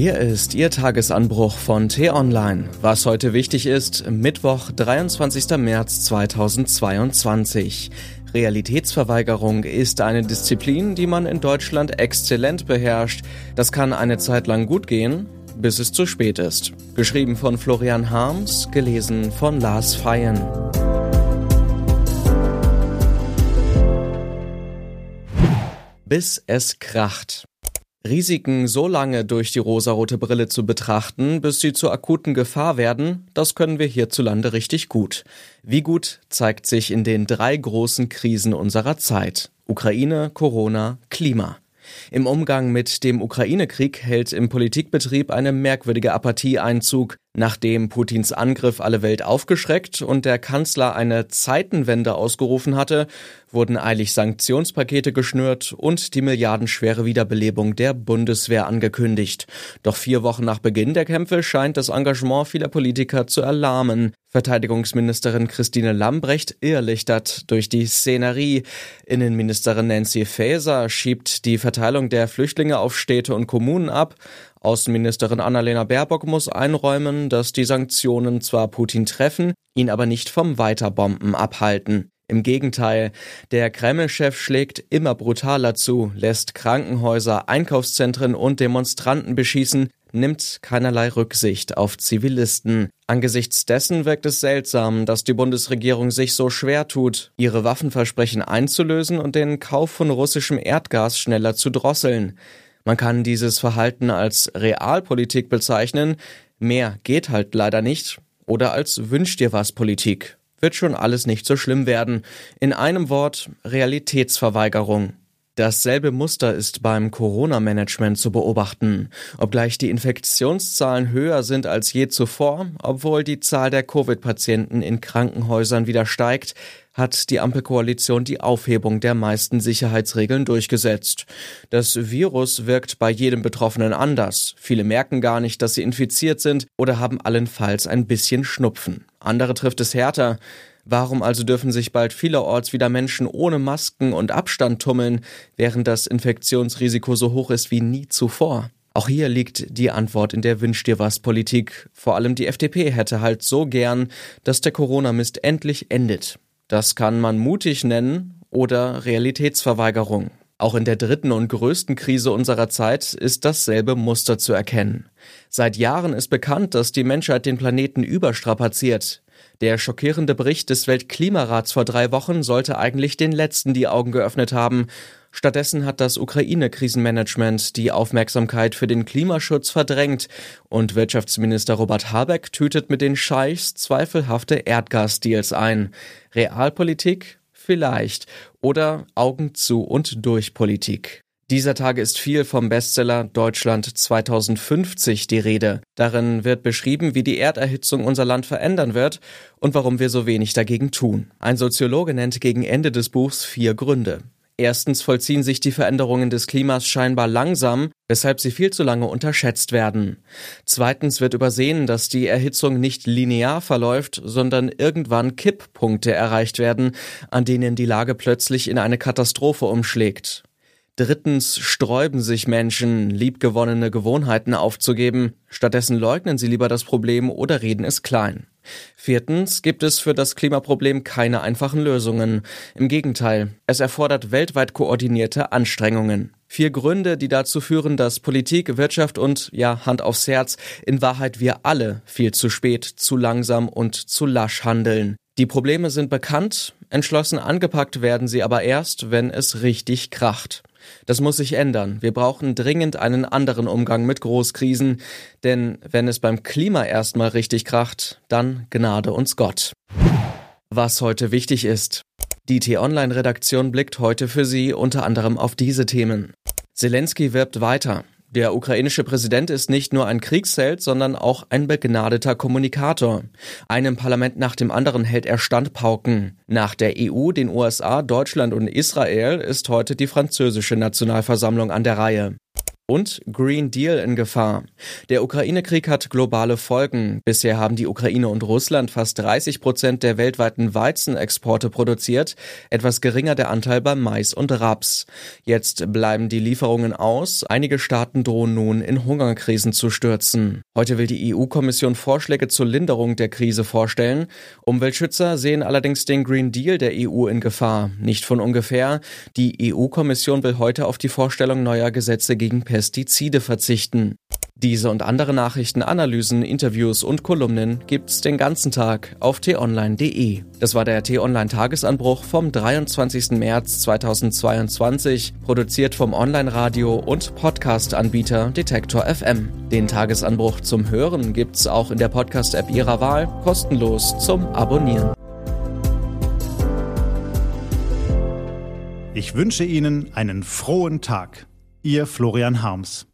Hier ist Ihr Tagesanbruch von T-Online. Was heute wichtig ist, Mittwoch, 23. März 2022. Realitätsverweigerung ist eine Disziplin, die man in Deutschland exzellent beherrscht. Das kann eine Zeit lang gut gehen, bis es zu spät ist. Geschrieben von Florian Harms, gelesen von Lars Feyen. Bis es kracht. Risiken so lange durch die rosarote Brille zu betrachten, bis sie zur akuten Gefahr werden, das können wir hierzulande richtig gut. Wie gut zeigt sich in den drei großen Krisen unserer Zeit. Ukraine, Corona, Klima. Im Umgang mit dem Ukraine-Krieg hält im Politikbetrieb eine merkwürdige Apathie Einzug. Nachdem Putins Angriff alle Welt aufgeschreckt und der Kanzler eine Zeitenwende ausgerufen hatte, wurden eilig Sanktionspakete geschnürt und die milliardenschwere Wiederbelebung der Bundeswehr angekündigt. Doch vier Wochen nach Beginn der Kämpfe scheint das Engagement vieler Politiker zu erlahmen. Verteidigungsministerin Christine Lambrecht irrlichtert durch die Szenerie. Innenministerin Nancy Faeser schiebt die Verteilung der Flüchtlinge auf Städte und Kommunen ab. Außenministerin Annalena Baerbock muss einräumen, dass die Sanktionen zwar Putin treffen, ihn aber nicht vom Weiterbomben abhalten. Im Gegenteil, der Kreml-Chef schlägt immer brutaler zu, lässt Krankenhäuser, Einkaufszentren und Demonstranten beschießen, nimmt keinerlei Rücksicht auf Zivilisten. Angesichts dessen wirkt es seltsam, dass die Bundesregierung sich so schwer tut, ihre Waffenversprechen einzulösen und den Kauf von russischem Erdgas schneller zu drosseln. Man kann dieses Verhalten als Realpolitik bezeichnen, mehr geht halt leider nicht, oder als Wünsch dir was Politik. Wird schon alles nicht so schlimm werden. In einem Wort Realitätsverweigerung. Dasselbe Muster ist beim Corona-Management zu beobachten. Obgleich die Infektionszahlen höher sind als je zuvor, obwohl die Zahl der Covid-Patienten in Krankenhäusern wieder steigt, hat die Ampelkoalition die Aufhebung der meisten Sicherheitsregeln durchgesetzt. Das Virus wirkt bei jedem Betroffenen anders. Viele merken gar nicht, dass sie infiziert sind oder haben allenfalls ein bisschen Schnupfen. Andere trifft es härter. Warum also dürfen sich bald vielerorts wieder Menschen ohne Masken und Abstand tummeln, während das Infektionsrisiko so hoch ist wie nie zuvor? Auch hier liegt die Antwort in der Wünsch dir was Politik. Vor allem die FDP hätte halt so gern, dass der Corona-Mist endlich endet. Das kann man mutig nennen oder Realitätsverweigerung. Auch in der dritten und größten Krise unserer Zeit ist dasselbe Muster zu erkennen. Seit Jahren ist bekannt, dass die Menschheit den Planeten überstrapaziert. Der schockierende Bericht des Weltklimarats vor drei Wochen sollte eigentlich den letzten die Augen geöffnet haben. Stattdessen hat das Ukraine-Krisenmanagement die Aufmerksamkeit für den Klimaschutz verdrängt und Wirtschaftsminister Robert Habeck tütet mit den Scheichs zweifelhafte Erdgasdeals ein. Realpolitik? Vielleicht. Oder Augen zu und durch Politik. Dieser Tage ist viel vom Bestseller Deutschland 2050 die Rede. Darin wird beschrieben, wie die Erderhitzung unser Land verändern wird und warum wir so wenig dagegen tun. Ein Soziologe nennt gegen Ende des Buchs vier Gründe. Erstens vollziehen sich die Veränderungen des Klimas scheinbar langsam, weshalb sie viel zu lange unterschätzt werden. Zweitens wird übersehen, dass die Erhitzung nicht linear verläuft, sondern irgendwann Kipppunkte erreicht werden, an denen die Lage plötzlich in eine Katastrophe umschlägt. Drittens sträuben sich Menschen, liebgewonnene Gewohnheiten aufzugeben. Stattdessen leugnen sie lieber das Problem oder reden es klein. Viertens gibt es für das Klimaproblem keine einfachen Lösungen. Im Gegenteil, es erfordert weltweit koordinierte Anstrengungen. Vier Gründe, die dazu führen, dass Politik, Wirtschaft und, ja, Hand aufs Herz, in Wahrheit wir alle viel zu spät, zu langsam und zu lasch handeln. Die Probleme sind bekannt, entschlossen angepackt werden sie aber erst, wenn es richtig kracht. Das muss sich ändern. Wir brauchen dringend einen anderen Umgang mit Großkrisen, denn wenn es beim Klima erstmal richtig kracht, dann gnade uns Gott. Was heute wichtig ist. Die T-Online-Redaktion blickt heute für Sie unter anderem auf diese Themen. Zelensky wirbt weiter. Der ukrainische Präsident ist nicht nur ein Kriegsheld, sondern auch ein begnadeter Kommunikator. Einem Parlament nach dem anderen hält er Standpauken. Nach der EU, den USA, Deutschland und Israel ist heute die französische Nationalversammlung an der Reihe. Und Green Deal in Gefahr. Der Ukraine-Krieg hat globale Folgen. Bisher haben die Ukraine und Russland fast 30 Prozent der weltweiten Weizenexporte produziert, etwas geringer der Anteil beim Mais und Raps. Jetzt bleiben die Lieferungen aus. Einige Staaten drohen nun in Hungerkrisen zu stürzen. Heute will die EU-Kommission Vorschläge zur Linderung der Krise vorstellen. Umweltschützer sehen allerdings den Green Deal der EU in Gefahr. Nicht von ungefähr. Die EU-Kommission will heute auf die Vorstellung neuer Gesetze gegen Pestizide verzichten. Diese und andere Nachrichten, Analysen, Interviews und Kolumnen gibt's den ganzen Tag auf t-online.de. Das war der T-Online Tagesanbruch vom 23. März 2022, produziert vom Online-Radio und Podcast-Anbieter Detektor FM. Den Tagesanbruch zum Hören gibt's auch in der Podcast-App Ihrer Wahl, kostenlos zum Abonnieren. Ich wünsche Ihnen einen frohen Tag. Ihr Florian Harms.